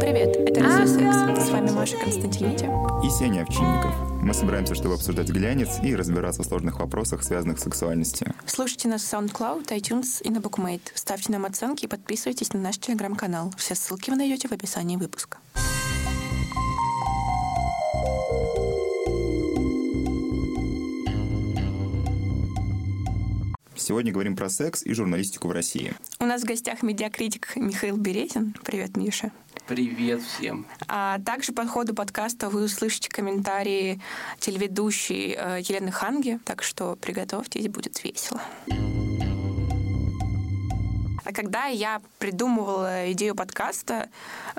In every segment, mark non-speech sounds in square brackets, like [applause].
Привет, это Лиза Секс. С вами Маша Константините. И Сеня Овчинников. Мы собираемся, чтобы обсуждать глянец и разбираться в сложных вопросах, связанных с сексуальностью. Слушайте нас в SoundCloud, iTunes и на BookMate. Ставьте нам оценки и подписывайтесь на наш телеграм-канал. Все ссылки вы найдете в описании выпуска. Сегодня говорим про секс и журналистику в России. У нас в гостях медиакритик Михаил Березин. Привет, Миша. Привет всем. А также по ходу подкаста вы услышите комментарии телеведущей э, Елены Ханги, так что приготовьтесь, будет весело. А когда я придумывала идею подкаста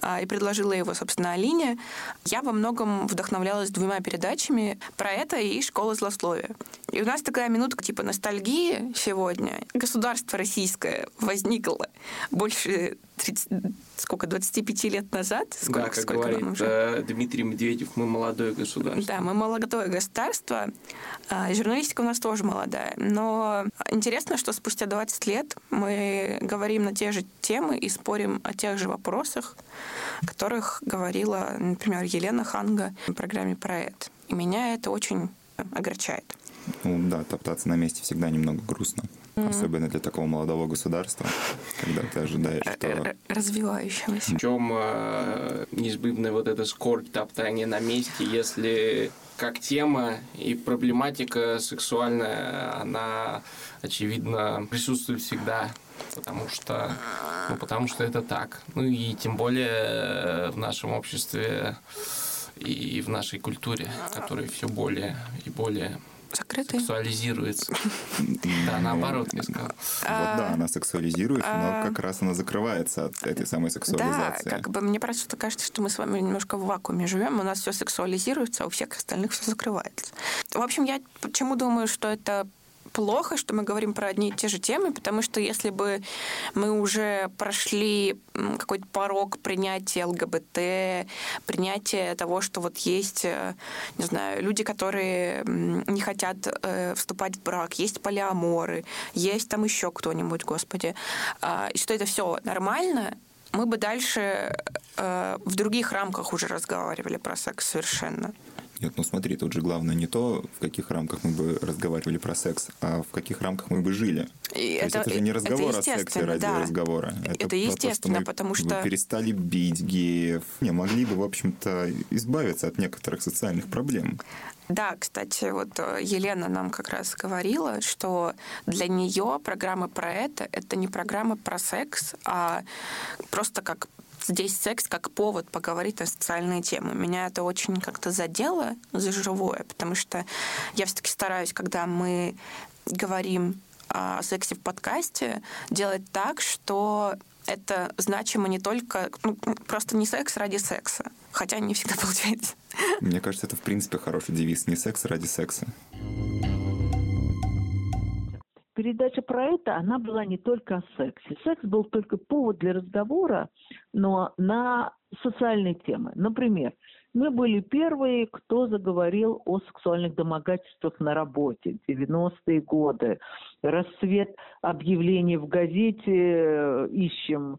а, и предложила его, собственно, Алине, я во многом вдохновлялась двумя передачами про это и «Школа злословия». И у нас такая минутка типа ностальгии сегодня. Государство российское возникло больше 30, сколько, 25 лет назад? Сколько, да, как сколько говорит нам уже? э, Дмитрий Медведев, мы молодое государство. Да, мы молодое государство. а, Журналистика у нас тоже молодая. Но интересно, что спустя 20 лет мы говорим на те же темы и спорим о тех же вопросах, о которых говорила, например, Елена Ханга в программе «Проект». И меня это очень огорчает. Ну да, топтаться на месте всегда немного грустно. Особенно для такого молодого государства, когда ты ожидаешь, Р- что... р- Развивающегося. В чем э, неизбывная вот эта скорбь топтания на месте, если как тема и проблематика сексуальная, она, очевидно, присутствует всегда. Потому что, ну, потому что это так. Ну и тем более э, в нашем обществе и в нашей культуре, которая все более и более Закрытый. сексуализируется. [laughs] Да, наоборот, я сказал. Вот да, она сексуализируется, но как раз она закрывается от этой самой Да, сексуализации. как бы мне просто кажется, что мы с вами немножко в вакууме живем, у нас все сексуализируется, а у всех остальных все закрывается. В общем, я почему думаю, что это плохо, что мы говорим про одни и те же темы, потому что если бы мы уже прошли какой-то порог принятия ЛГБТ, принятия того, что вот есть, э, не знаю, люди, которые не хотят э, вступать в брак, есть полиаморы, есть там еще кто-нибудь, господи, а, и что это все нормально, мы бы дальше э, в других рамках уже разговаривали про секс совершенно. Нет, ну смотри, тут же главное не то, в каких рамках мы бы разговаривали про секс, а в каких рамках мы бы жили. И то есть это же не разговор о сексе естественно, ради да. разговора. Это про то, естественно, мы потому что- перестали бить геев. Не, могли бы, в общем-то, избавиться от некоторых социальных проблем. Да, кстати, вот э, Елена нам как раз говорила, что для нее программа про это это не программа про секс, а просто как здесь секс как повод поговорить о социальные темы. Меня это очень как-то задело за живое, потому что я все-таки стараюсь, когда мы говорим о сексе в подкасте, делать так, что это значимо не только, ну, просто не секс ради секса, хотя не всегда [laughs] получается. Мне кажется, это, в принципе, хороший девиз. Не секс ради секса. Передача про это, она была не только о сексе. Секс был только повод для разговора, но на социальные темы. Например, мы были первые, кто заговорил о сексуальных домогательствах на работе. 90-е годы. Расцвет объявлений в газете э, «Ищем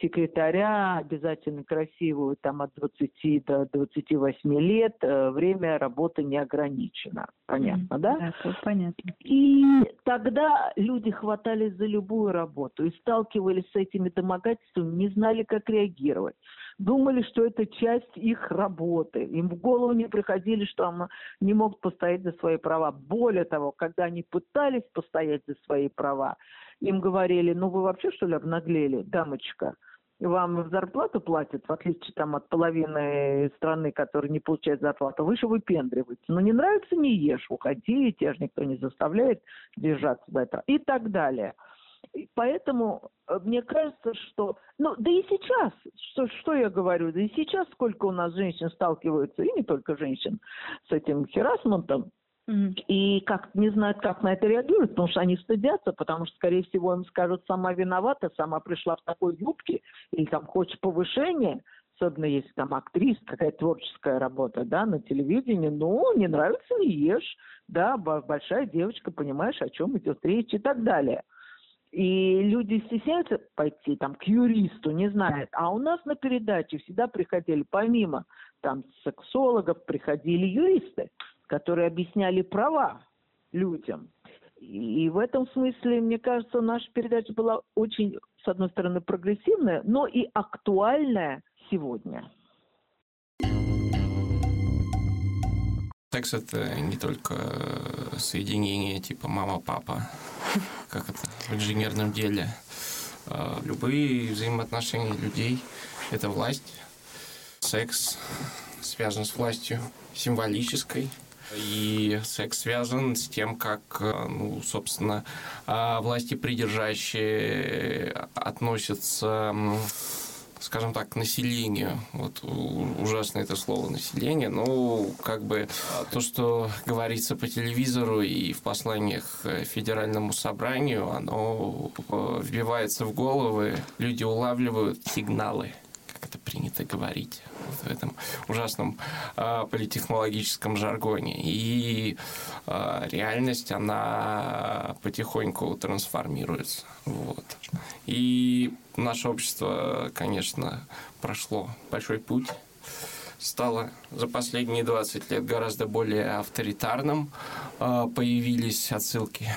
секретаря, обязательно красивую, там от 20 до 28 лет, э, время работы не ограничено. Понятно, да? Да, всё понятно. И тогда люди хватались за любую работу и сталкивались с этими домогательствами, не знали, как реагировать. Думали, что это часть их работы. Им в голову не приходили, что они не могут постоять за свои права. Более того, когда они пытались постоять за свои права, им говорили, ну вы вообще что ли обнаглели, дамочка? Вам зарплату платят, в отличие там, от половины страны, которая не получает зарплату, вы же выпендриваете. Ну, не нравится, не ешь, уходи, тебя же никто не заставляет держаться за это. И так далее. И поэтому э, мне кажется, что... Ну, да и сейчас, что, что я говорю, да и сейчас сколько у нас женщин сталкиваются, и не только женщин, с этим херасментом. И как не знают, как на это реагируют, потому что они стыдятся, потому что, скорее всего, им скажут, сама виновата, сама пришла в такой юбке, или там хочешь повышения, особенно если там актриса, какая-то творческая работа, да, на телевидении, ну, не нравится, не ешь, да, большая девочка, понимаешь, о чем идет речь и так далее. И люди стесняются пойти там к юристу, не знают. А у нас на передаче всегда приходили, помимо там сексологов, приходили юристы, которые объясняли права людям. И в этом смысле, мне кажется, наша передача была очень, с одной стороны, прогрессивная, но и актуальная сегодня. Секс это не только соединение типа мама-папа, [laughs] как это в инженерном деле. А, любые взаимоотношения людей – это власть. Секс связан с властью символической, и секс связан с тем, как, ну, собственно, а, власти придержащие относятся скажем так, к населению. Вот ужасное это слово население. Но как бы то, что говорится по телевизору и в посланиях Федеральному собранию, оно э, вбивается в головы, люди улавливают сигналы это принято говорить в этом ужасном э, политехнологическом жаргоне. И э, реальность, она потихоньку трансформируется. Вот. И наше общество, конечно, прошло большой путь стало за последние 20 лет гораздо более авторитарным. Появились отсылки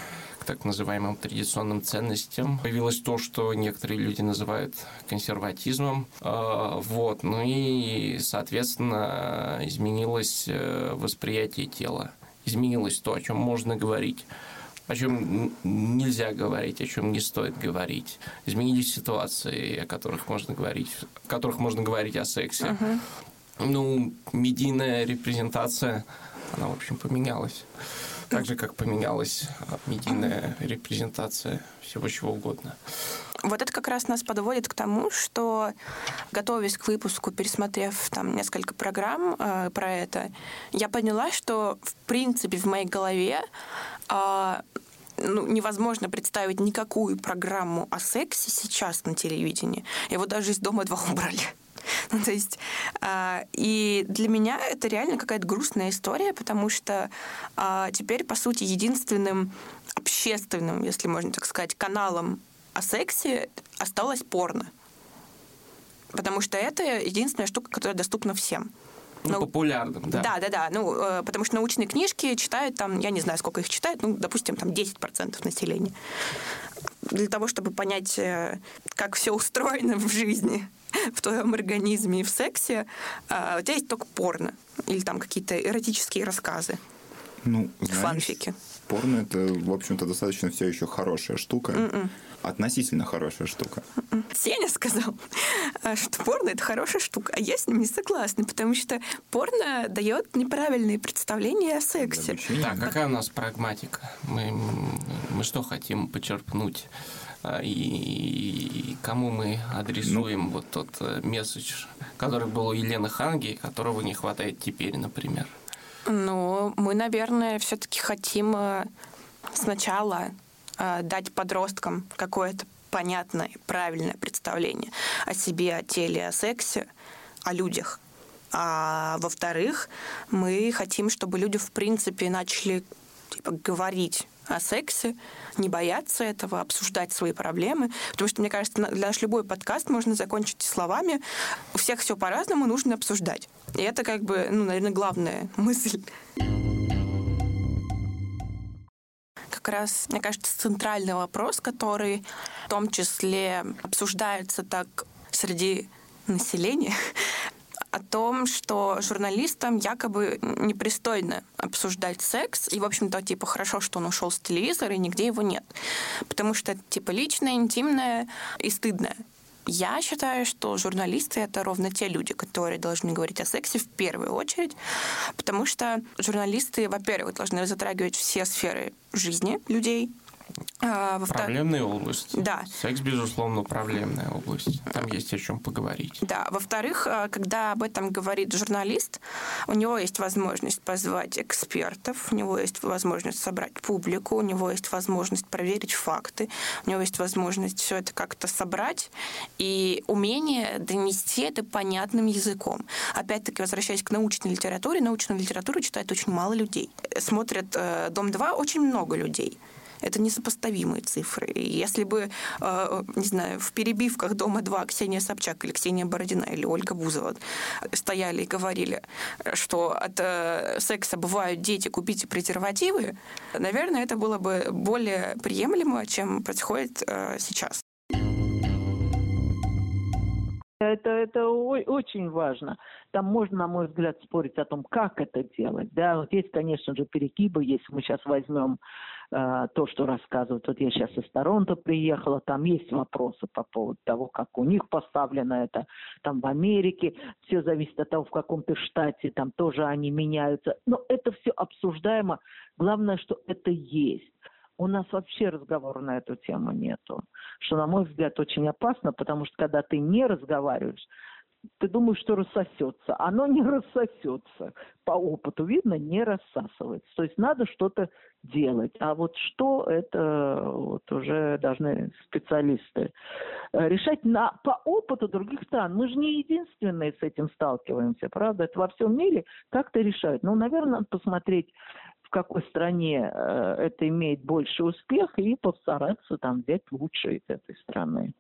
к так называемым традиционным ценностям. Появилось то, что некоторые люди называют консерватизмом. Вот. Ну и, соответственно, изменилось э, восприятие тела. Изменилось то, о чем можно говорить о чем нельзя говорить, о чем не стоит говорить. Изменились ситуации, о которых можно говорить, о которых можно говорить о сексе. Uh-huh. Ну, медийная репрезентация, она, в общем, поменялась. Так же, как поменялась медийная репрезентация всего чего угодно. Вот это как раз нас подводит к тому, что, готовясь к выпуску, пересмотрев там несколько программ э, про это, я поняла, что в принципе в моей голове э, ну, невозможно представить никакую программу о сексе сейчас на телевидении. Его даже из дома два убрали. [laughs] Ну, то есть, э, и для меня это реально какая-то грустная история, потому что э, теперь, по сути, единственным общественным, если можно так сказать, каналом о сексе осталось порно. Потому что это единственная штука, которая доступна всем. Ну, ну, популярным, да. Да, да, да. Ну, э, потому что научные книжки читают там, я не знаю, сколько их читают, ну, допустим, там 10% населения. Для того, чтобы понять, э, как все устроено в жизни, [laughs] в твоем организме и в сексе, э, у тебя есть только порно. Или там какие-то эротические рассказы. Ну, знаешь, фанфики. Порно это, в общем-то, достаточно все еще хорошая штука. Mm-mm. Относительно хорошая штука. Сеня сказал, [laughs] а, что порно это хорошая штука, а я с ним не согласна, потому что порно дает неправильные представления о сексе. Да, какая у нас прагматика? Мы, мы что хотим почерпнуть? А, и кому мы адресуем ну, вот тот э, месседж, который был у Елены Ханги, которого не хватает теперь, например? Ну, мы, наверное, все-таки хотим э, сначала дать подросткам какое-то понятное, правильное представление о себе, о теле, о сексе, о людях. А во-вторых, мы хотим, чтобы люди, в принципе, начали типа, говорить о сексе, не бояться этого, обсуждать свои проблемы. Потому что, мне кажется, наш любой подкаст можно закончить словами «у всех все по-разному, нужно обсуждать». И это как бы, ну, наверное, главная [laughs] мысль. Как раз, мне кажется, центральный вопрос, который в том числе обсуждается так среди населения, о том, что журналистам якобы непристойно обсуждать секс, и, в общем-то, типа, хорошо, что он ушел с телевизора, и нигде его нет. Потому что это, типа, личное, интимное и стыдное. Я считаю, что журналисты — это ровно те люди, которые должны говорить о сексе в первую очередь, потому что журналисты, во-первых, должны затрагивать все сферы жизни людей, а, проблемная область. Да. Секс, безусловно, проблемная область. Там есть о чем поговорить. Да. Во-вторых, а, когда об этом говорит журналист, у него есть возможность позвать экспертов, у него есть возможность собрать публику, у него есть возможность проверить факты, у него есть возможность все это как-то собрать и умение донести это понятным языком. Опять-таки, возвращаясь к научной литературе, научную литературу читает очень мало людей. Смотрят э, «Дом-2» очень много людей Это несопоставимые цифры. Если бы, э, не знаю, в перебивках «Дома-2» Ксения Собчак или Ксения Бородина или Ольга Бузова стояли и говорили, что от э, секса бывают дети, купите презервативы, наверное, это было бы более приемлемо, чем происходит э, сейчас. Это, это очень важно. Там можно, на мой взгляд, спорить о том, как это делать. Да, вот есть, конечно же, перекибы. Если мы сейчас возьмем э, то, что рассказывают, вот я сейчас из Торонто приехала, там есть вопросы по поводу того, как у них поставлено это. Там в Америке все зависит от того, в каком то штате, там тоже они меняются. Но это все обсуждаемо. Главное, что это есть у нас вообще разговора на эту тему нету. Что, на мой взгляд, очень опасно, потому что когда ты не разговариваешь, ты думаешь, что рассосется. Оно не рассосется. По опыту видно, не рассасывается. То есть надо что-то делать. А вот что, это вот уже должны специалисты э, решать на, по опыту других стран. Мы же не единственные с этим сталкиваемся, правда? Это во всем мире как-то решают. Ну, наверное, надо посмотреть какой стране э, это имеет больше успех и постараться там взять лучшее из этой страны.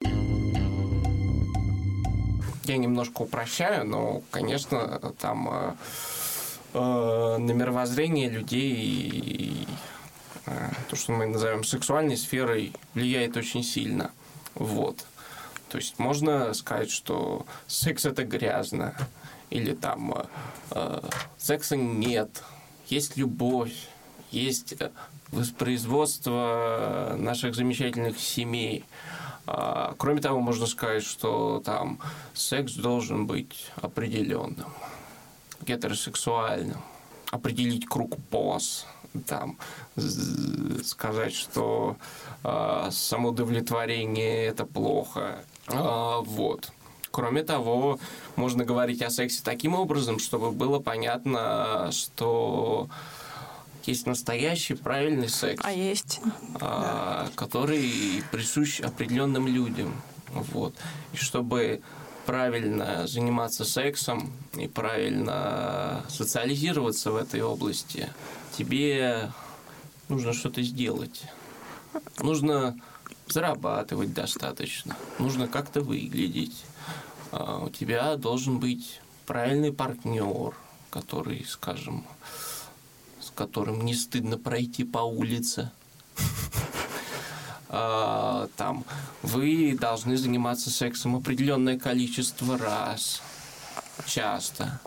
Я немножко упрощаю, но, конечно, там э, э, на мировоззрение людей э, то, что мы называем сексуальной сферой, влияет очень сильно. Вот. То есть можно сказать, что секс это грязно, или там э, э секса нет, есть любовь, есть э, воспроизводство наших замечательных семей. А, кроме того, можно сказать, что там секс должен быть определенным, гетеросексуальным, определить круг поз, там сказать, что э, самоудовлетворение это плохо. Э, вот. Кроме того, можно говорить о сексе таким образом, чтобы было понятно, что есть настоящий правильный секс. А есть. А, да. Который присущ определенным людям. Вот. И чтобы правильно заниматься сексом и правильно социализироваться в этой области, тебе нужно что-то сделать. Нужно зарабатывать достаточно, нужно как-то выглядеть. А, у тебя должен быть правильный партнер, который, скажем, с которым не стыдно пройти по улице. А, там вы должны заниматься сексом определенное количество раз, часто.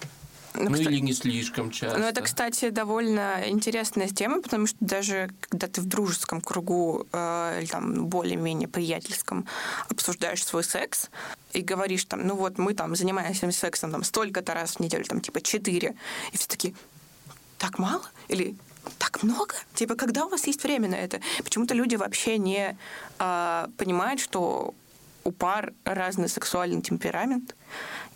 Ну, ну или не слишком часто. Ну, это, кстати, довольно интересная тема, потому что даже когда ты в дружеском кругу э, или там более-менее приятельском обсуждаешь свой секс и говоришь там, ну вот мы там занимаемся сексом там столько-то раз в неделю, там типа четыре, и все таки так мало? Или так много? Типа, когда у вас есть время на это? Почему-то люди вообще не э, понимают, что у пар разный сексуальный темперамент,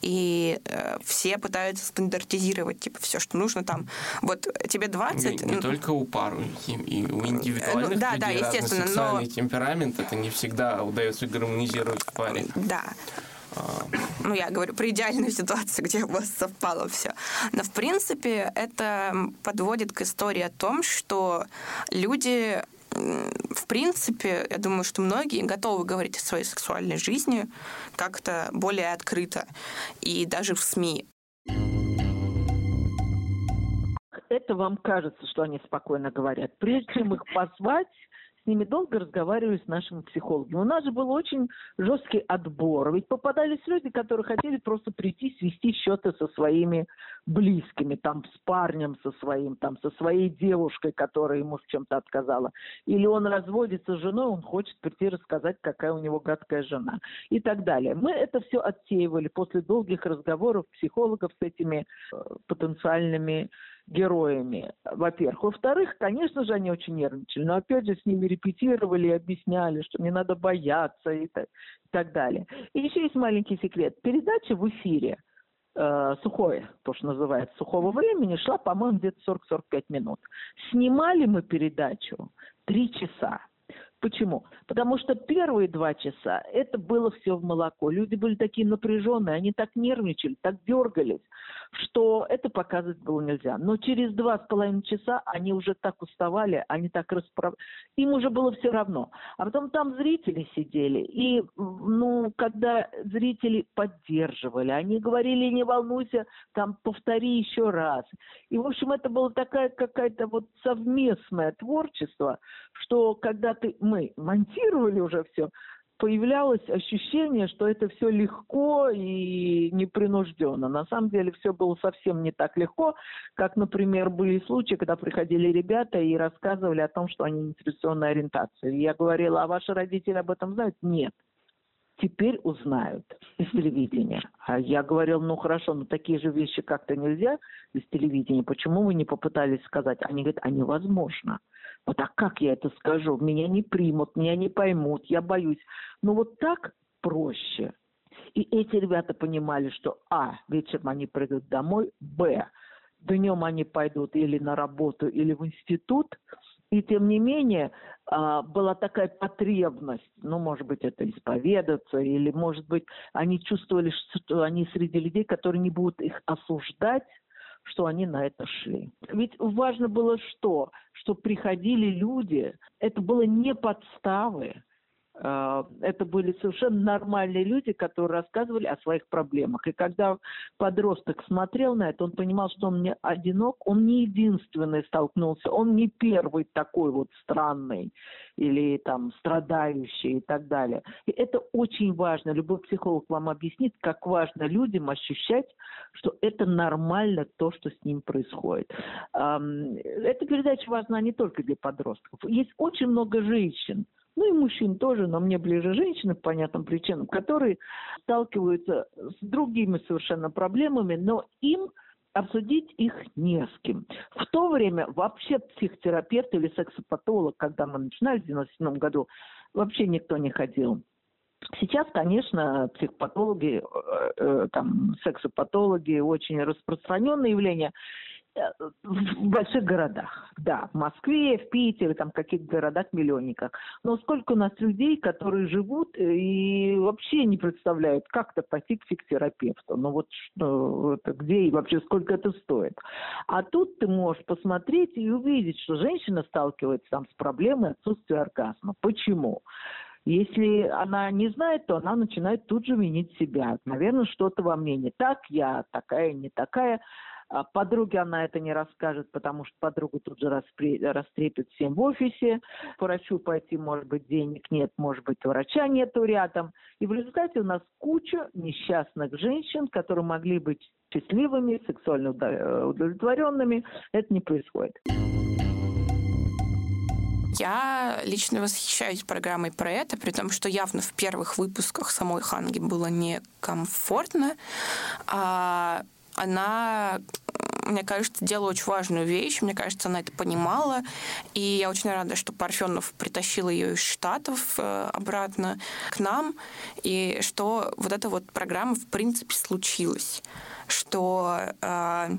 и э, все пытаются стандартизировать, типа, все, что нужно там. Вот тебе 20... Не, не ну, только у пар, и, и у индивидуальных ну, да, людей да, естественно, но... темперамент, это не всегда удается гармонизировать в паре. Да. Ну, я говорю про идеальную [laughs] ситуацию, где у вас совпало все. Но, в принципе, это подводит к истории о том, что люди в принципе, я думаю, что многие готовы говорить о своей сексуальной жизни как-то более открыто, и даже в СМИ. Это вам кажется, что они спокойно говорят. Прежде чем их позвать, ними долго разговаривали с нашими психологами. У нас же был очень жесткий отбор. Ведь попадались люди, которые хотели просто прийти, свести счеты со своими близкими, там, с парнем со своим, там, со своей девушкой, которая ему в чем-то отказала. Или он разводится с женой, он хочет прийти рассказать, какая у него гадкая жена. И так далее. Мы это все отсеивали после долгих разговоров психологов с этими э, потенциальными героями, во-первых. Во-вторых, конечно же, они очень нервничали, но опять же с ними репетировали и объясняли, что не надо бояться и так, и так далее. И еще есть маленький секрет. Передача в эфире э, сухое, то, что называется, сухого времени, шла, по-моему, где-то 40-45 минут. Снимали мы передачу три часа. Почему? Потому что первые два часа это было все в молоко. Люди были такие напряженные, они так нервничали, так дергались, что это показывать было нельзя. Но через два с половиной часа они уже так уставали, они так расправ... Им уже было все равно. А потом там зрители сидели. И, ну, когда зрители поддерживали, они говорили, не волнуйся, там повтори еще раз. И, в общем, это было такая какая-то вот совместное творчество, что когда ты мы монтировали уже все, появлялось ощущение, что это все легко и непринужденно. На самом деле все было совсем не так легко, как, например, были случаи, когда приходили ребята и рассказывали о том, что они нетрадиционной ориентации. Я говорила, а ваши родители об этом знают? Нет. Теперь узнают из телевидения. А я говорил, ну хорошо, но такие же вещи как-то нельзя из телевидения. Почему вы не попытались сказать? Они говорят, а невозможно. Вот а как я это скажу? Меня не примут, меня не поймут, я боюсь. Но вот так проще. И эти ребята понимали, что А, вечером они придут домой, Б, днем они пойдут или на работу, или в институт, и тем не менее а, была такая потребность, ну, может быть, это исповедаться, или, может быть, они чувствовали, что они среди людей, которые не будут их осуждать, что они на это шли. Ведь важно было что? Что приходили люди, это было не подставы, это были совершенно нормальные люди, которые рассказывали о своих проблемах. И когда подросток смотрел на это, он понимал, что он не одинок, он не единственный столкнулся, он не первый такой вот странный или там страдающий и так далее. И это очень важно. Любой психолог вам объяснит, как важно людям ощущать, что это нормально то, что с ним происходит. Эта передача важна не только для подростков. Есть очень много женщин, ну и мужчин тоже, но мне ближе женщины по понятным причинам, которые сталкиваются с другими совершенно проблемами, но им обсудить их не с кем. В то время вообще психотерапевт или сексопатолог, когда мы начинали в 97 году, вообще никто не ходил. Сейчас, конечно, психопатологи, э, э, там, сексопатологи очень распространенное явление. В больших городах, да, в Москве, в Питере, там, каких-то городах-миллионниках. Но сколько у нас людей, которые живут и вообще не представляют, как-то пойти к психотерапевту. Ну вот что, это где и вообще сколько это стоит. А тут ты можешь посмотреть и увидеть, что женщина сталкивается там с проблемой отсутствия оргазма. Почему? Если она не знает, то она начинает тут же винить себя. Наверное, что-то во мне не так, я такая, не такая. А подруге она это не расскажет, потому что подруга тут же распре... растрепет всем в офисе. К врачу пойти, может быть, денег нет, может быть, врача нету рядом. И в результате у нас куча несчастных женщин, которые могли быть счастливыми, сексуально удовлетворенными. Это не происходит. Я лично восхищаюсь программой про это, при том, что явно в первых выпусках самой Ханги было некомфортно. А она мне кажется, делала очень важную вещь. Мне кажется, она это понимала. И я очень рада, что Парфенов притащил ее из Штатов э, обратно к нам. И что вот эта вот программа в принципе случилась. Что э,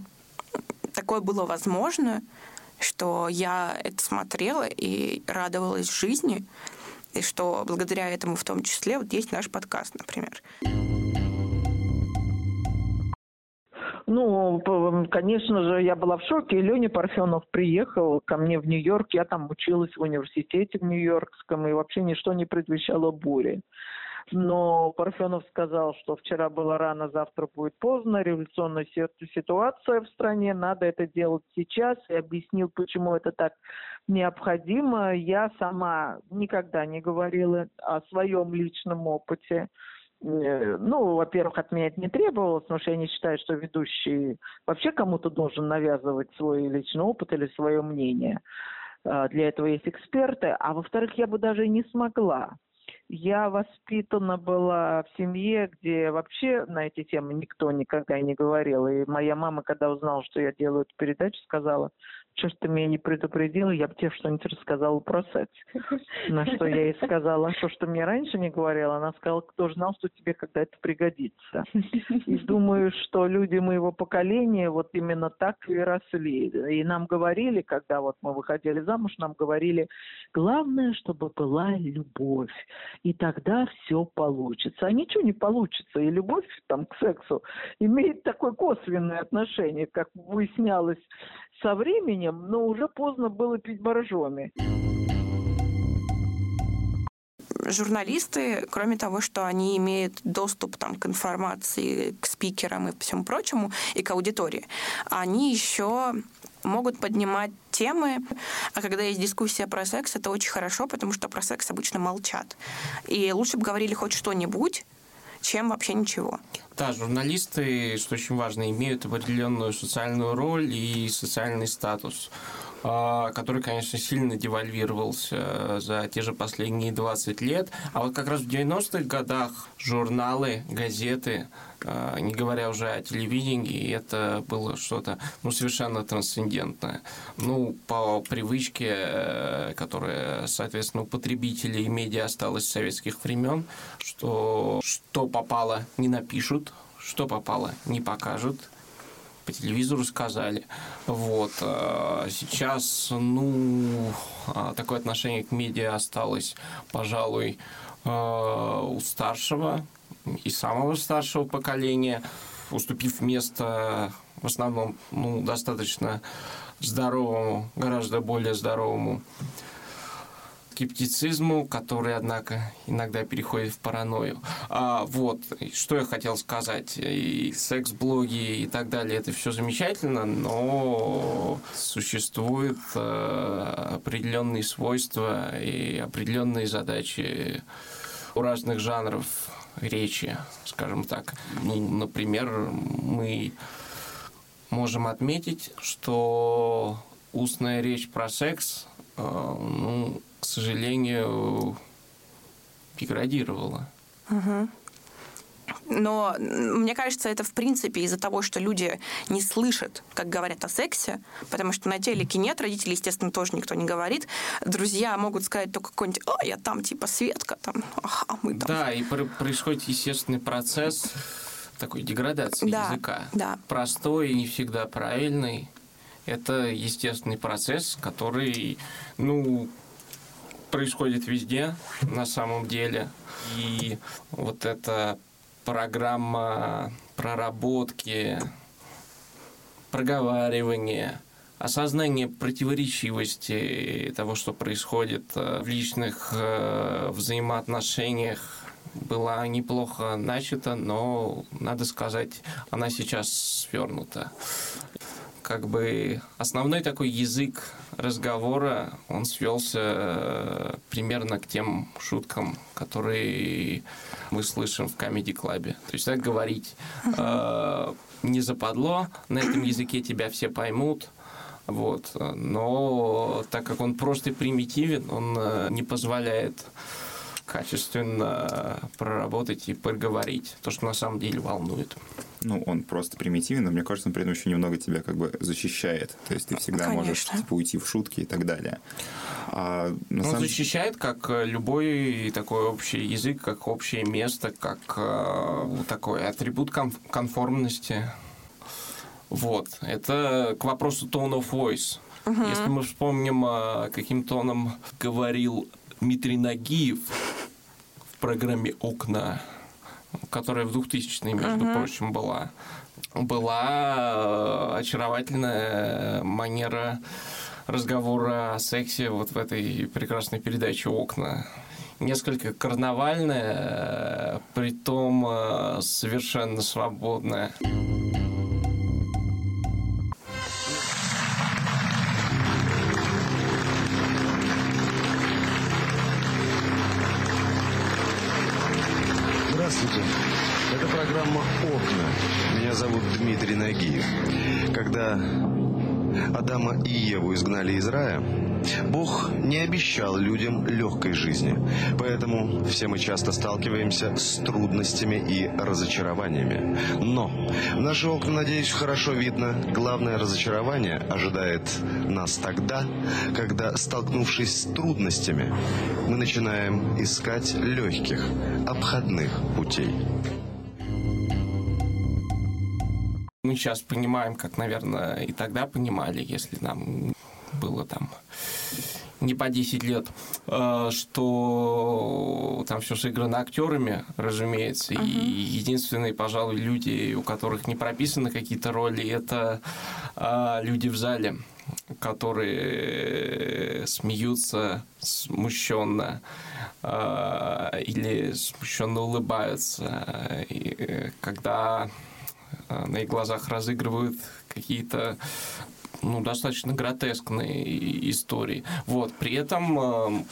такое было возможно, что я это смотрела и радовалась жизни. И что благодаря этому в том числе вот есть наш подкаст, например. Ну, конечно же, я была в шоке. Леня Парфенов приехал ко мне в Нью-Йорк. Я там училась в университете в Нью-Йоркском, и вообще ничто не предвещало бури. Но Парфенов сказал, что вчера было рано, завтра будет поздно, революционная ситуация в стране, надо это делать сейчас, и объяснил, почему это так необходимо. Я сама никогда не говорила о своем личном опыте. Э, ну, во-первых, от меня это не требовалось, потому что я не считаю, что ведущий вообще кому-то должен навязывать свой личный опыт или свое мнение. А, для этого есть эксперты. А во-вторых, я бы даже не смогла. Я воспитана была в семье, где вообще на эти темы никто никогда не говорил. И моя мама, когда узнала, что я делаю эту передачу, сказала, что ж ты меня не предупредила, я бы тебе что-нибудь рассказала про секс. [laughs] На что я ей сказала, что что мне раньше не говорила, она сказала, кто знал, что тебе когда это пригодится. И [laughs] думаю, что люди моего поколения вот именно так и росли. И нам говорили, когда вот мы выходили замуж, нам говорили, главное, чтобы была любовь. И тогда все получится. А ничего не получится. И любовь там к сексу имеет такое косвенное отношение, как выяснялось со временем, но уже поздно было пить боржоми. журналисты, кроме того, что они имеют доступ там, к информации, к спикерам и всему прочему, и к аудитории, они еще могут поднимать темы, а когда есть дискуссия про секс, это очень хорошо, потому что про секс обычно молчат. И лучше бы говорили хоть что-нибудь, чем вообще ничего. Да, журналисты, что очень важно, имеют определенную социальную роль и социальный статус который, конечно, сильно девальвировался за те же последние 20 лет. А вот как раз в 90-х годах журналы, газеты а, не говоря уже о телевидении, это было что-то ну, совершенно трансцендентное. Ну, по привычке, э, которая, соответственно, у потребителей и медиа осталась с советских времен, что что попало, не напишут, что попало, не покажут, по телевизору сказали. Вот. А сейчас, ну, а, такое отношение к медиа осталось, пожалуй, у старшего и самого старшего поколения, уступив место в основном ну, достаточно здоровому, гораздо более здоровому скептицизму, который, однако, иногда переходит в паранойю. А, вот, что я хотел сказать. И секс-блоги и так далее, это все замечательно, но существуют э, определенные свойства и определенные задачи у разных жанров речи, скажем так. Ну, например, мы можем отметить, что устная речь про секс, ну, к сожалению, деградировала. Угу. Но мне кажется, это в принципе из-за того, что люди не слышат, как говорят о сексе, потому что на телеке нет, родители, естественно, тоже никто не говорит. Друзья могут сказать только какой-нибудь, о, я там типа Светка, там, а мы там. Да, и происходит естественный процесс такой деградации да, языка. Да. Простой и не всегда правильный. Это естественный процесс, который, ну, происходит везде на самом деле. И вот эта программа проработки, проговаривания, осознание противоречивости того, что происходит э, в личных э, взаимоотношениях, была неплохо начата, но, надо сказать, она сейчас свернута. Как бы основной такой язык разговора, он свелся э, примерно к тем шуткам, которые мы слышим в Comedy Club. То есть так говорить э, не западло, на этом языке тебя все поймут, вот. Но так как он просто примитивен, он э, не позволяет качественно проработать и поговорить. То, что на самом деле волнует. Ну, он просто примитивен, но мне кажется, он при этом еще немного тебя как бы защищает. То есть ты всегда Конечно. можешь типа, уйти в шутки и так далее. А, на он самом... защищает как э, любой такой общий язык, как общее место, как э, такой атрибут конформности. Вот. Это к вопросу tone of voice. Угу. Если мы вспомним, э, каким тоном говорил Дмитрий Нагиев программе «Окна», которая в 2000-е, между uh-huh. прочим, была, была э, очаровательная манера разговора о сексе вот в этой прекрасной передаче «Окна». Несколько карнавальная, э, притом э, совершенно свободная. Адама и Еву изгнали из рая, Бог не обещал людям легкой жизни. Поэтому все мы часто сталкиваемся с трудностями и разочарованиями. Но наши окна, надеюсь, хорошо видно. Главное разочарование ожидает нас тогда, когда, столкнувшись с трудностями, мы начинаем искать легких, обходных путей. Мы сейчас понимаем, как, наверное, и тогда понимали, если нам было там не по 10 лет, э, что там все сыграно актерами, разумеется, uh-huh. и единственные, пожалуй, люди, у которых не прописаны какие-то роли, это э, люди в зале, которые смеются смущенно э, или смущенно улыбаются, и когда на их глазах разыгрывают какие-то ну, достаточно гротескные истории. Вот. При этом э,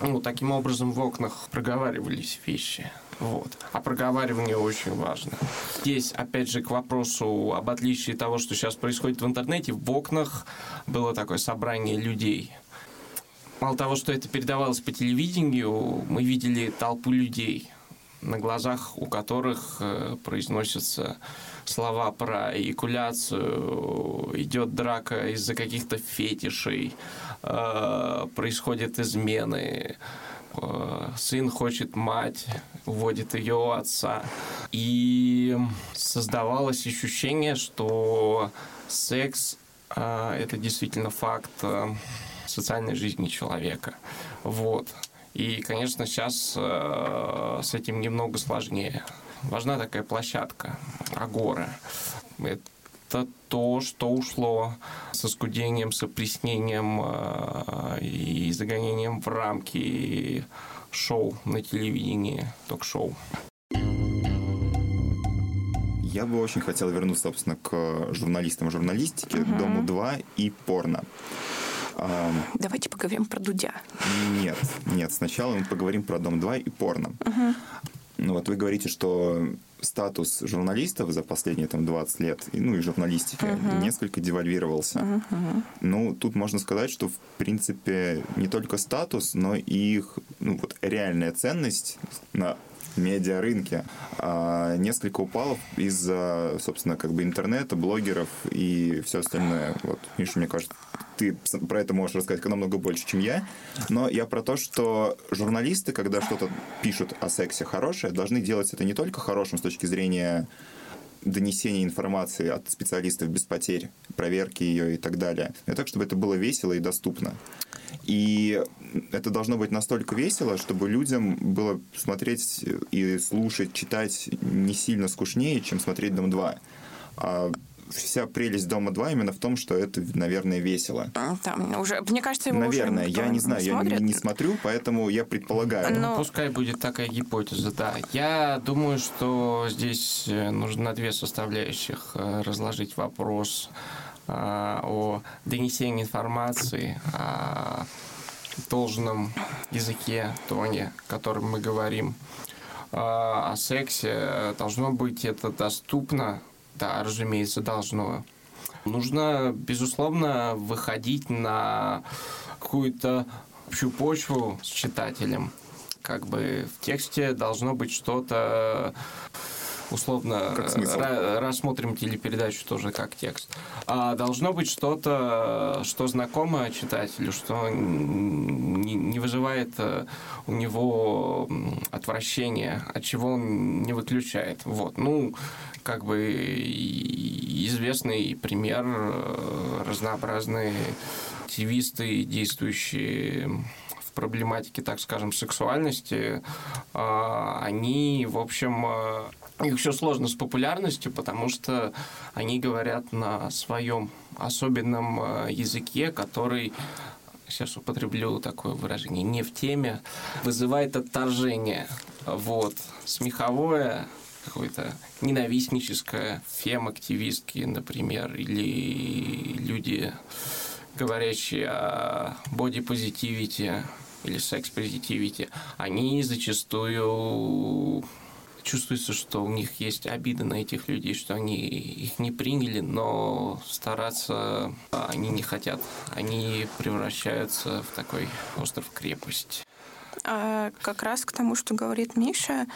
ну, таким образом в окнах проговаривались вещи. Вот. А проговаривание очень важно. Здесь, опять же, к вопросу об отличии того, что сейчас происходит в интернете, в окнах было такое собрание людей. Мало того, что это передавалось по телевидению, мы видели толпу людей, на глазах у которых э, произносятся слова про эякуляцию, идет драка из-за каких-то фетишей, э, происходят измены, э, сын хочет мать, уводит ее у отца. И создавалось ощущение, что секс э, это действительно факт социальной жизни человека. Вот. И, конечно, сейчас с этим немного сложнее важна такая площадка, агора. Это то, что ушло со скудением, с опреснением э, и загонением в рамки шоу на телевидении, ток-шоу. Я бы очень хотел вернуться, собственно, к журналистам журналистики, угу. Дому 2 и порно. Давайте поговорим про Дудя. Нет, нет, сначала мы поговорим про Дом 2 и порно. Угу. Ну вот вы говорите, что статус журналистов за последние там 20 лет, ну и журналистики, uh-huh. несколько девальвировался. Uh-huh. Ну, тут можно сказать, что в принципе не только статус, но и их ну, вот, реальная ценность на медиарынке а несколько упало из-за, собственно, как бы интернета, блогеров и все остальное. Вот, Миша, мне кажется, ты про это можешь рассказать намного больше, чем я. Но я про то, что журналисты, когда что-то пишут о сексе хорошее, должны делать это не только хорошим с точки зрения донесения информации от специалистов без потерь, проверки ее и так далее. Но так, чтобы это было весело и доступно. И это должно быть настолько весело, чтобы людям было смотреть и слушать, читать не сильно скучнее, чем смотреть «Дом 2». А вся прелесть Дома 2 именно в том, что это, наверное, весело. Там уже, мне кажется, его Наверное, уже я не знаю, не я не, не смотрю, поэтому я предполагаю. Но... Ну, пускай будет такая гипотеза, да. Я думаю, что здесь э, нужно две составляющих э, разложить вопрос о донесении информации, о должном языке, тоне, которым мы говорим о сексе, должно быть это доступно да, разумеется, должно. Нужно, безусловно, выходить на какую-то общую почву с читателем. Как бы в тексте должно быть что-то условно рассмотрим телепередачу тоже как текст. А должно быть что-то, что знакомо читателю, что не вызывает э, у него отвращения, от чего он не выключает. Вот. Ну, как бы известный пример э, разнообразные активисты, действующие в проблематике, так скажем, сексуальности, а, они, в общем, э, их все сложно с популярностью, потому что они говорят на своем особенном э, языке, который сейчас употреблю такое выражение, не в теме, вызывает отторжение. Вот. Смеховое, какое-то ненавистническое, фем-активистки, например, или люди, говорящие о бодипозитивите или секс-позитивите, они зачастую чувствуется, что у них есть обида на этих людей, что они их не приняли, но стараться они не хотят. Они превращаются в такой остров-крепость. А, как раз к тому, что говорит Миша,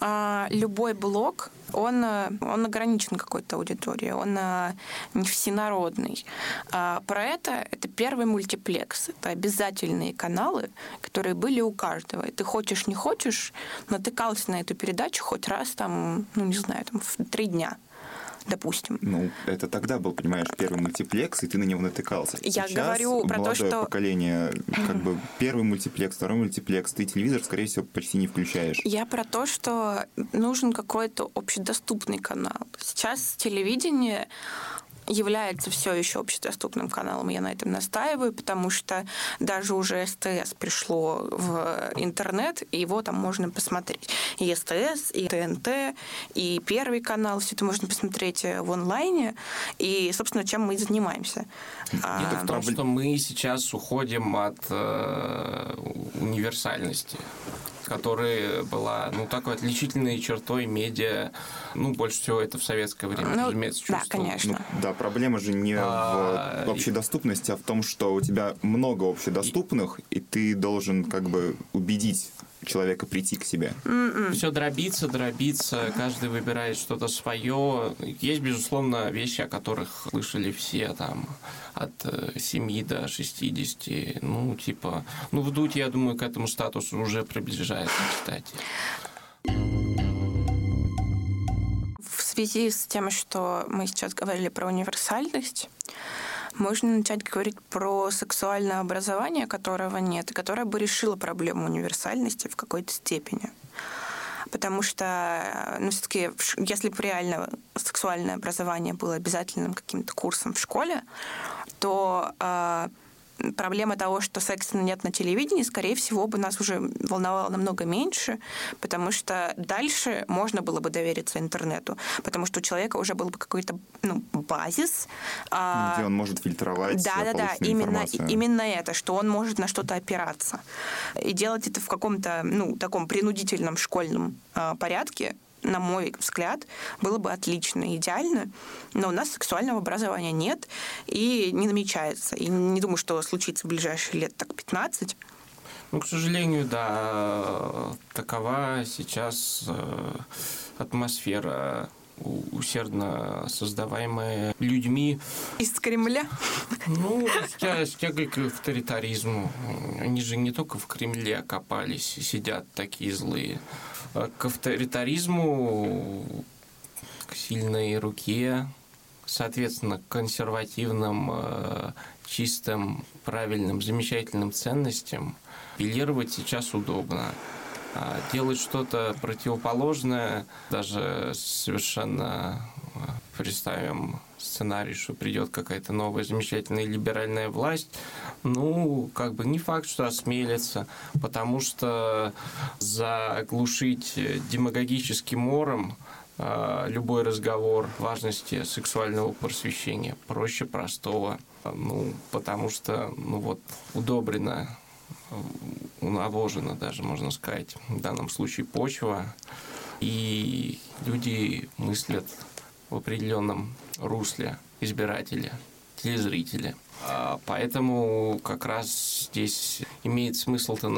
а, любой блог, он, он ограничен какой-то аудиторией, он а, не всенародный. Про это это первый мультиплекс. Это обязательные каналы, которые были у каждого. И ты хочешь, не хочешь, натыкался на эту передачу хоть раз там, ну не знаю, там в три дня допустим. Ну, это тогда был, понимаешь, первый мультиплекс, и ты на него натыкался. Я Сейчас говорю про то, что... поколение, как бы [laughs] первый мультиплекс, второй мультиплекс, ты телевизор, скорее всего, почти не включаешь. Я про то, что нужен какой-то общедоступный канал. Сейчас телевидение является все еще общедоступным каналом. Я на этом настаиваю, потому что даже уже СТС пришло в интернет, и его там можно посмотреть. И СТС, и ТНТ, и Первый канал, все это можно посмотреть в онлайне. И, собственно, чем мы и занимаемся. А, Дело в том, что мы сейчас уходим от э, универсальности которая была, ну, такой отличительной чертой медиа, ну, больше всего это в советское время, ну, разумеется, Да, конечно. Ну, да, проблема же не а, в общедоступности, а в том, что у тебя много общедоступных, и, и ты должен как бы убедить человека прийти к себе. М-м. Все дробится, дробится, каждый выбирает что-то свое. Есть, безусловно, вещи, о которых слышали все там от 7 э, до 60. Ну, типа, ну, вдуть, я думаю, к этому статусу уже приближается, кстати. В связи с тем, что мы сейчас говорили про универсальность, можно начать говорить про сексуальное образование, которого нет, которое бы решило проблему универсальности в какой-то степени. Потому что, ну, все-таки, если бы реально сексуальное образование было обязательным каким-то курсом в школе, то э, проблема того, что секса нет на телевидении, скорее всего, бы нас уже волновала намного меньше, потому что дальше можно было бы довериться интернету, потому что у человека уже был бы какой-то ну, базис. А Где он может фильтровать Да, да, да, именно, именно это, что он может на что-то опираться. И делать это в каком-то, ну, таком принудительном школьном а, порядке, на мой взгляд, было бы отлично, идеально. Но у нас сексуального образования нет и не намечается. И не думаю, что случится в ближайшие лет так 15. Ну, к сожалению, да, такова сейчас э, атмосфера усердно создаваемая людьми. Из Кремля? Ну, с, с тягой к авторитаризму. Они же не только в Кремле окопались и сидят такие злые. А к авторитаризму, к сильной руке, соответственно, к консервативным, э, чистым, правильным, замечательным ценностям апеллировать сейчас удобно. А делать что-то противоположное, даже совершенно э, представим сценарий, что придет какая-то новая замечательная либеральная власть, ну, как бы не факт, что осмелится, потому что заглушить демагогическим мором э, любой разговор важности сексуального просвещения проще простого. Ну, потому что, ну вот, удобрено навожена даже, можно сказать, в данном случае почва, и люди мыслят в определенном русле избиратели, телезрители. А поэтому как раз здесь имеет смысл-то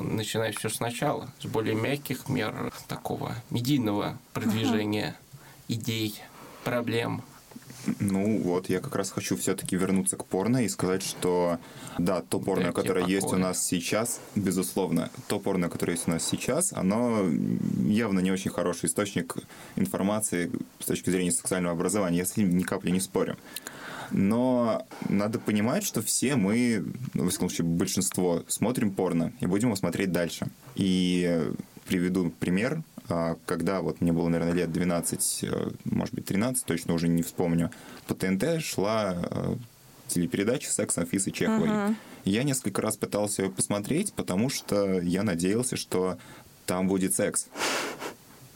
начинать все сначала, с более мягких мер такого медийного продвижения идей, проблем, ну вот, я как раз хочу все-таки вернуться к порно и сказать, что да, то порно, да, которое есть у нас сейчас, безусловно, то порно, которое есть у нас сейчас, оно явно не очень хороший источник информации с точки зрения сексуального образования, если ни капли не спорим. Но надо понимать, что все мы, ну, в случае, большинство, смотрим порно и будем его смотреть дальше. И приведу пример. А, когда вот мне было, наверное, лет 12, э, может быть, 13, точно уже не вспомню, по ТНТ шла э, телепередача «Секс Анфисы Чеховой». Uh-huh. Я несколько раз пытался ее посмотреть, потому что я надеялся, что там будет секс.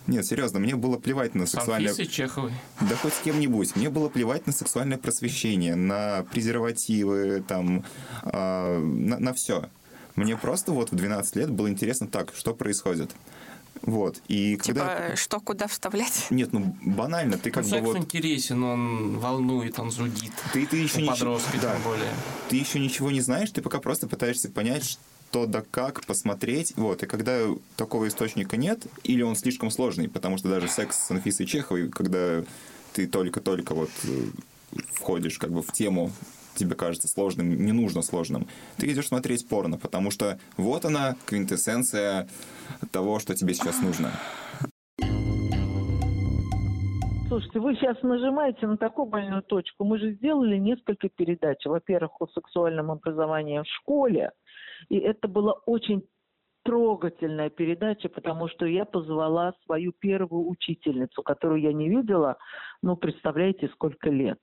Нет, серьезно, мне было плевать на сексуальное... Анфисы Чеховой. Да хоть с кем-нибудь. Мне было плевать на сексуальное просвещение, на презервативы, там, э, на, на все. Мне просто вот в 12 лет было интересно так, что происходит Вот. И типа, когда... что куда вставлять? Нет, ну банально, ты как ну, бы секс вот... интересен, он волнует, он зудит. Ты, ты еще У ничего... подростка да. тем более. Ты еще ничего не знаешь, ты пока просто пытаешься понять, что да как, посмотреть. Вот. И когда такого источника нет, или он слишком сложный, потому что даже секс с Анфисой Чеховой, когда ты только-только вот э, входишь как бы в тему тебе кажется сложным, не нужно сложным, ты идешь смотреть порно, потому что вот она, квинтэссенция того, что тебе сейчас нужно. Слушайте, вы сейчас нажимаете на такую больную точку. Мы же сделали несколько передач. Во-первых, о сексуальном образовании в школе. И это было очень трогательная передача, потому что я позвала свою первую учительницу, которую я не видела, ну, представляете, сколько лет.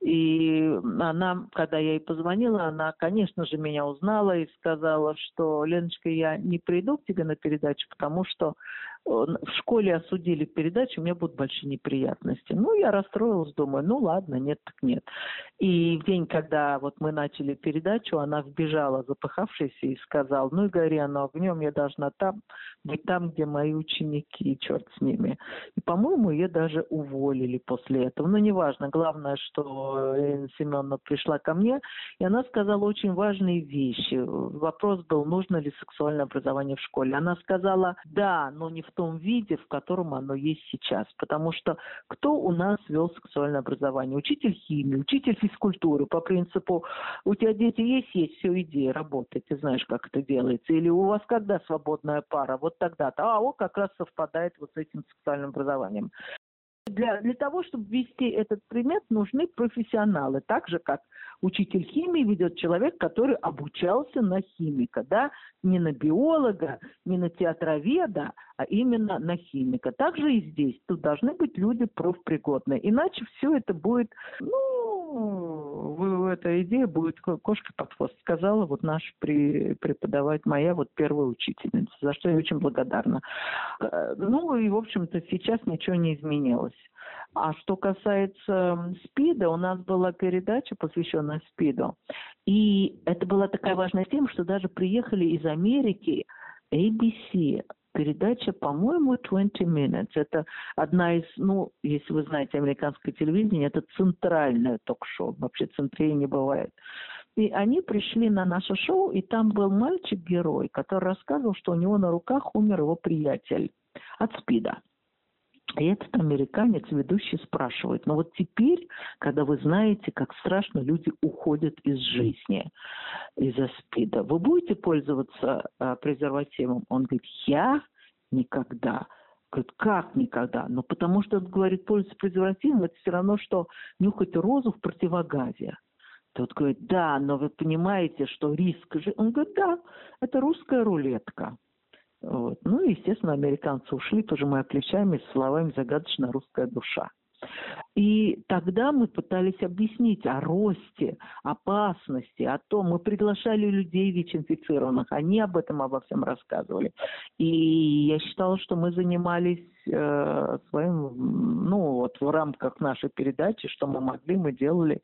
И она, когда я ей позвонила, она, конечно же, меня узнала и сказала, что, Леночка, я не приду к тебе на передачу, потому что в школе осудили передачу, у меня будут большие неприятности. Ну, я расстроилась, думаю, ну ладно, нет так нет. И в день, когда вот мы начали передачу, она вбежала, запыхавшаяся, и сказала, ну и гори оно огнем, я должна там быть там, где мои ученики, черт с ними. И, по-моему, ее даже уволили после этого. Но неважно, главное, что Елена Семеновна пришла ко мне, и она сказала очень важные вещи. Вопрос был, нужно ли сексуальное образование в школе. Она сказала, да, но не в том виде, в котором оно есть сейчас. Потому что кто у нас вел сексуальное образование? Учитель химии, учитель физкультуры по принципу у тебя дети есть, есть, все, иди, работай, ты знаешь, как это делается. Или у вас когда свободная пара? Вот тогда-то. А, о, как раз совпадает вот с этим сексуальным образованием. Для, для того, чтобы ввести этот предмет, нужны профессионалы. Так же, как учитель химии ведет человек, который обучался на химика, да, не на биолога, не на театроведа, а именно на химика. Также и здесь. Тут должны быть люди профпригодные. Иначе все это будет, ну, эта идея будет кошка под хвост, сказала вот наш преподаватель, моя вот первая учительница, за что я очень благодарна. Э, ну и, в общем-то, сейчас ничего не изменилось. А что касается СПИДа, у нас была передача, посвященная СПИДу. И это была такая важная тема, что даже приехали из Америки ABC, передача, по-моему, 20 Minutes. Это одна из, ну, если вы знаете американское телевидение, это центральное ток-шоу. Вообще центрее не бывает. И они пришли на наше шоу, и там был мальчик-герой, который рассказывал, что у него на руках умер его приятель от СПИДа. И этот американец, ведущий, спрашивает, ну вот теперь, когда вы знаете, как страшно люди уходят из жизни из-за СПИДа, вы будете пользоваться а, презервативом? Он говорит, я никогда. Говорит, как никогда? Ну, потому что, он говорит, пользоваться презервативом, это все равно, что нюхать розу в противогазе. Тот говорит, да, но вы понимаете, что риск же... Он говорит, да, это русская рулетка. Вот. Ну и, естественно, американцы ушли, пожимая плечами, с словами «загадочная русская душа». И тогда мы пытались объяснить о росте, опасности, о том, мы приглашали людей ВИЧ-инфицированных, они об этом обо всем рассказывали. И я считала, что мы занимались э, своим, ну вот в рамках нашей передачи, что мы могли, мы делали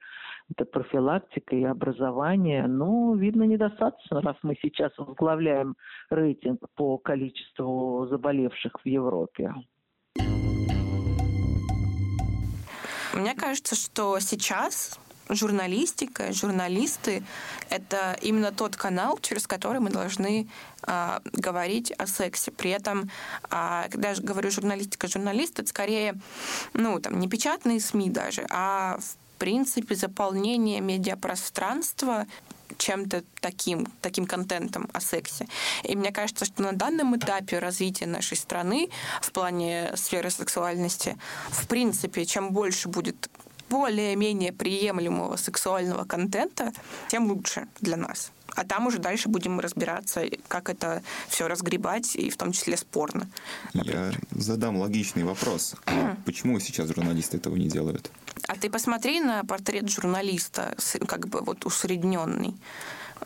это профилактика и образование. Но, видно, недостаточно, раз мы сейчас возглавляем рейтинг по количеству заболевших в Европе. Мне кажется, что сейчас журналистика, журналисты — это именно тот канал, через который мы должны э, говорить о сексе. При этом, э, когда я говорю журналистика, журналист — это скорее, ну, там, не печатные СМИ даже, а в принципе заполнение медиапространства чем-то таким, таким контентом о сексе. И мне кажется, что на данном этапе развития нашей страны в плане сферы сексуальности, в принципе, чем больше будет более-менее приемлемого сексуального контента, тем лучше для нас. А там уже дальше будем разбираться, как это все разгребать, и в том числе спорно. Я задам логичный вопрос. А почему сейчас журналисты этого не делают? А ты посмотри на портрет журналиста, как бы вот усредненный.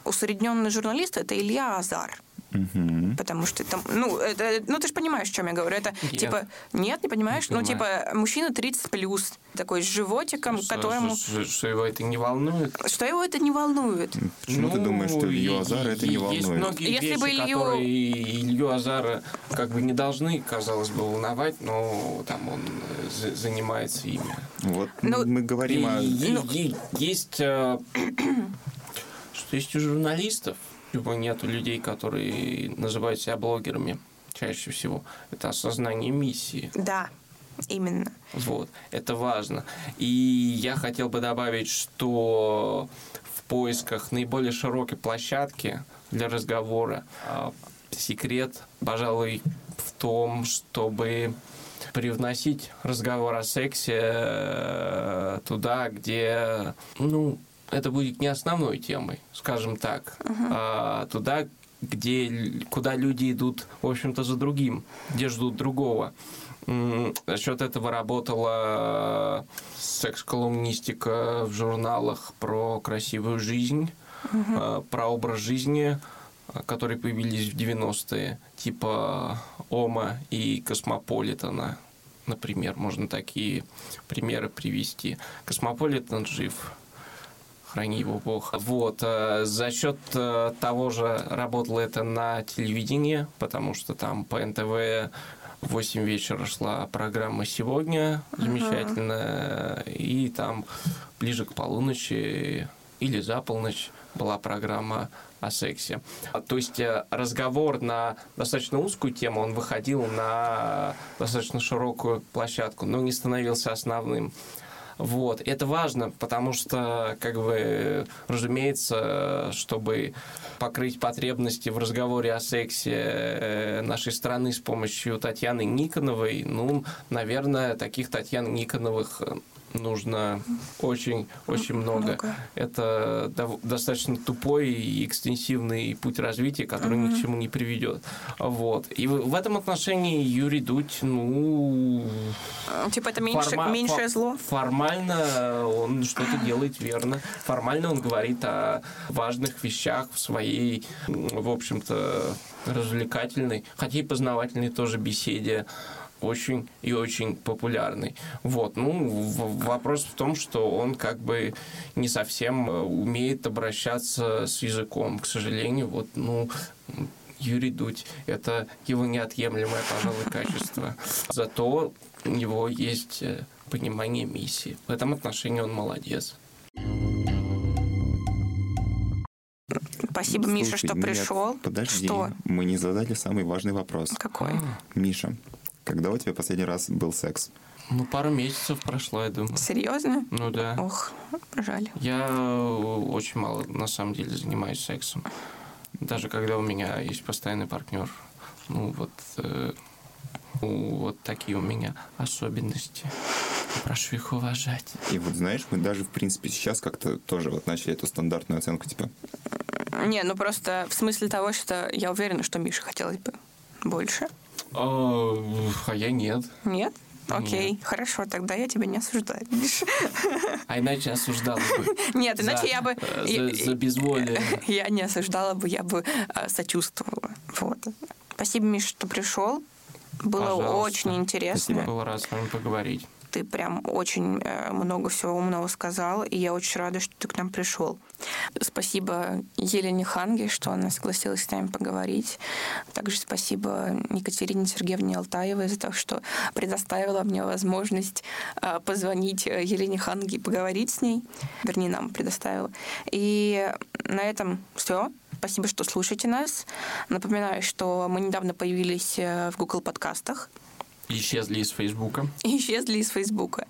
Усредненный журналист – это Илья Азар. Угу. Потому что там, ну, это, ну, ты же понимаешь, о чем я говорю. Это нет. типа, нет, не понимаешь? Не ну, типа, мужчина 30 плюс, такой с животиком, что, которому. Что, что его это не волнует? Что его это не волнует? Почему ну, ты думаешь, что Илью Азара это не волнует? Есть многие Если вещи, бы Илью... которые Илью Азара как бы не должны, казалось бы, волновать, но там он занимается ими. Вот ну, мы говорим и, о... Ну... Есть, э, [clears throat] что есть у журналистов либо нету людей, которые называют себя блогерами чаще всего. Это осознание миссии. Да, именно. Вот, это важно. И я хотел бы добавить, что в поисках наиболее широкой площадки для разговора а, секрет, пожалуй, в том, чтобы привносить разговор о сексе э, туда, где, ну, это будет не основной темой, скажем так, uh-huh. а туда, где, куда люди идут, в общем-то, за другим, где ждут другого. За счет этого работала секс-колумнистика в журналах про красивую жизнь, uh-huh. про образ жизни, которые появились в 90-е, типа Ома и Космополитена, например. Можно такие примеры привести. Космополитен жив, храни его Бог. Вот, э, за счет э, того же работало это на телевидении, потому что там по НТВ в 8 вечера шла программа «Сегодня», замечательная, uh-huh. и там ближе к полуночи или за полночь была программа о сексе. То есть э, разговор на достаточно узкую тему, он выходил на достаточно широкую площадку, но не становился основным. Вот. Это важно, потому что, как бы, разумеется, чтобы покрыть потребности в разговоре о сексе э, нашей страны с помощью Татьяны Никоновой, ну, наверное, таких Татьян Никоновых нужно очень, очень много. много. Это достаточно тупой и экстенсивный путь развития, который угу. ни к чему не приведет. Вот. И в этом отношении Юрий Дудь, ну... Типа это меньше, форма, меньшее зло? Формально он что-то делает верно. Формально он говорит о важных вещах в своей, в общем-то, развлекательной, хотя и познавательной тоже беседе очень и очень популярный. Вот, ну, вопрос в том, что он как бы не совсем э, умеет обращаться с языком. К сожалению, вот, ну, Юрий Дудь – это его неотъемлемое, пожалуй, качество. Зато у него есть э, понимание миссии. В этом отношении он молодец. Спасибо, Слушай, Миша, что нет, пришел. Подожди, что? мы не задали самый важный вопрос. Какой? Миша, когда у тебя последний раз был секс? Ну, пару месяцев прошло, я думаю. Серьезно? Ну да. Ох, жаль. Я очень мало, на самом деле, занимаюсь сексом. Даже когда у меня есть постоянный партнер. Ну, вот, э, вот такие у меня особенности. Прошу их уважать. И вот знаешь, мы даже, в принципе, сейчас как-то тоже вот начали эту стандартную оценку, типа... Не, ну просто в смысле того, что я уверена, что Мише хотелось бы больше. А, а я нет. Нет? Окей, Нет. хорошо, тогда я тебя не осуждаю. А иначе осуждала бы. Нет, иначе я бы... За, за безволие. [laughs] Я не осуждала бы, я бы а, сочувствовала. Вот. Спасибо, Миша, что пришел. Было Пожалуйста. очень интересно. Спасибо, было рад с вами поговорить ты прям очень э, много всего умного сказал, и я очень рада, что ты к нам пришел. Спасибо Елене Ханге, что она согласилась с нами поговорить. Также спасибо Екатерине Сергеевне Алтаевой за то, что предоставила мне возможность э, позвонить Елене Ханге и поговорить с ней. Вернее, нам предоставила. И на этом все. Спасибо, что слушаете нас. Напоминаю, что мы недавно появились э, в Google подкастах. Исчезли из Фейсбука. [laughs] Исчезли из Фейсбука.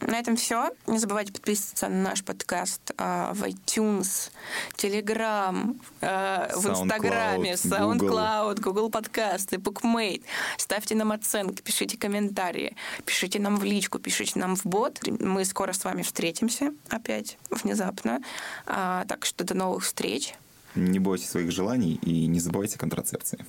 На этом все. Не забывайте подписываться на наш подкаст э, в iTunes, Telegram, э, в Инстаграме, SoundCloud, Google подкасты, BookMate. Ставьте нам оценки, пишите комментарии, пишите нам в личку, пишите нам в бот. Мы скоро с вами встретимся опять внезапно. А, так что до новых встреч. Не бойтесь своих желаний и не забывайте контрацепции.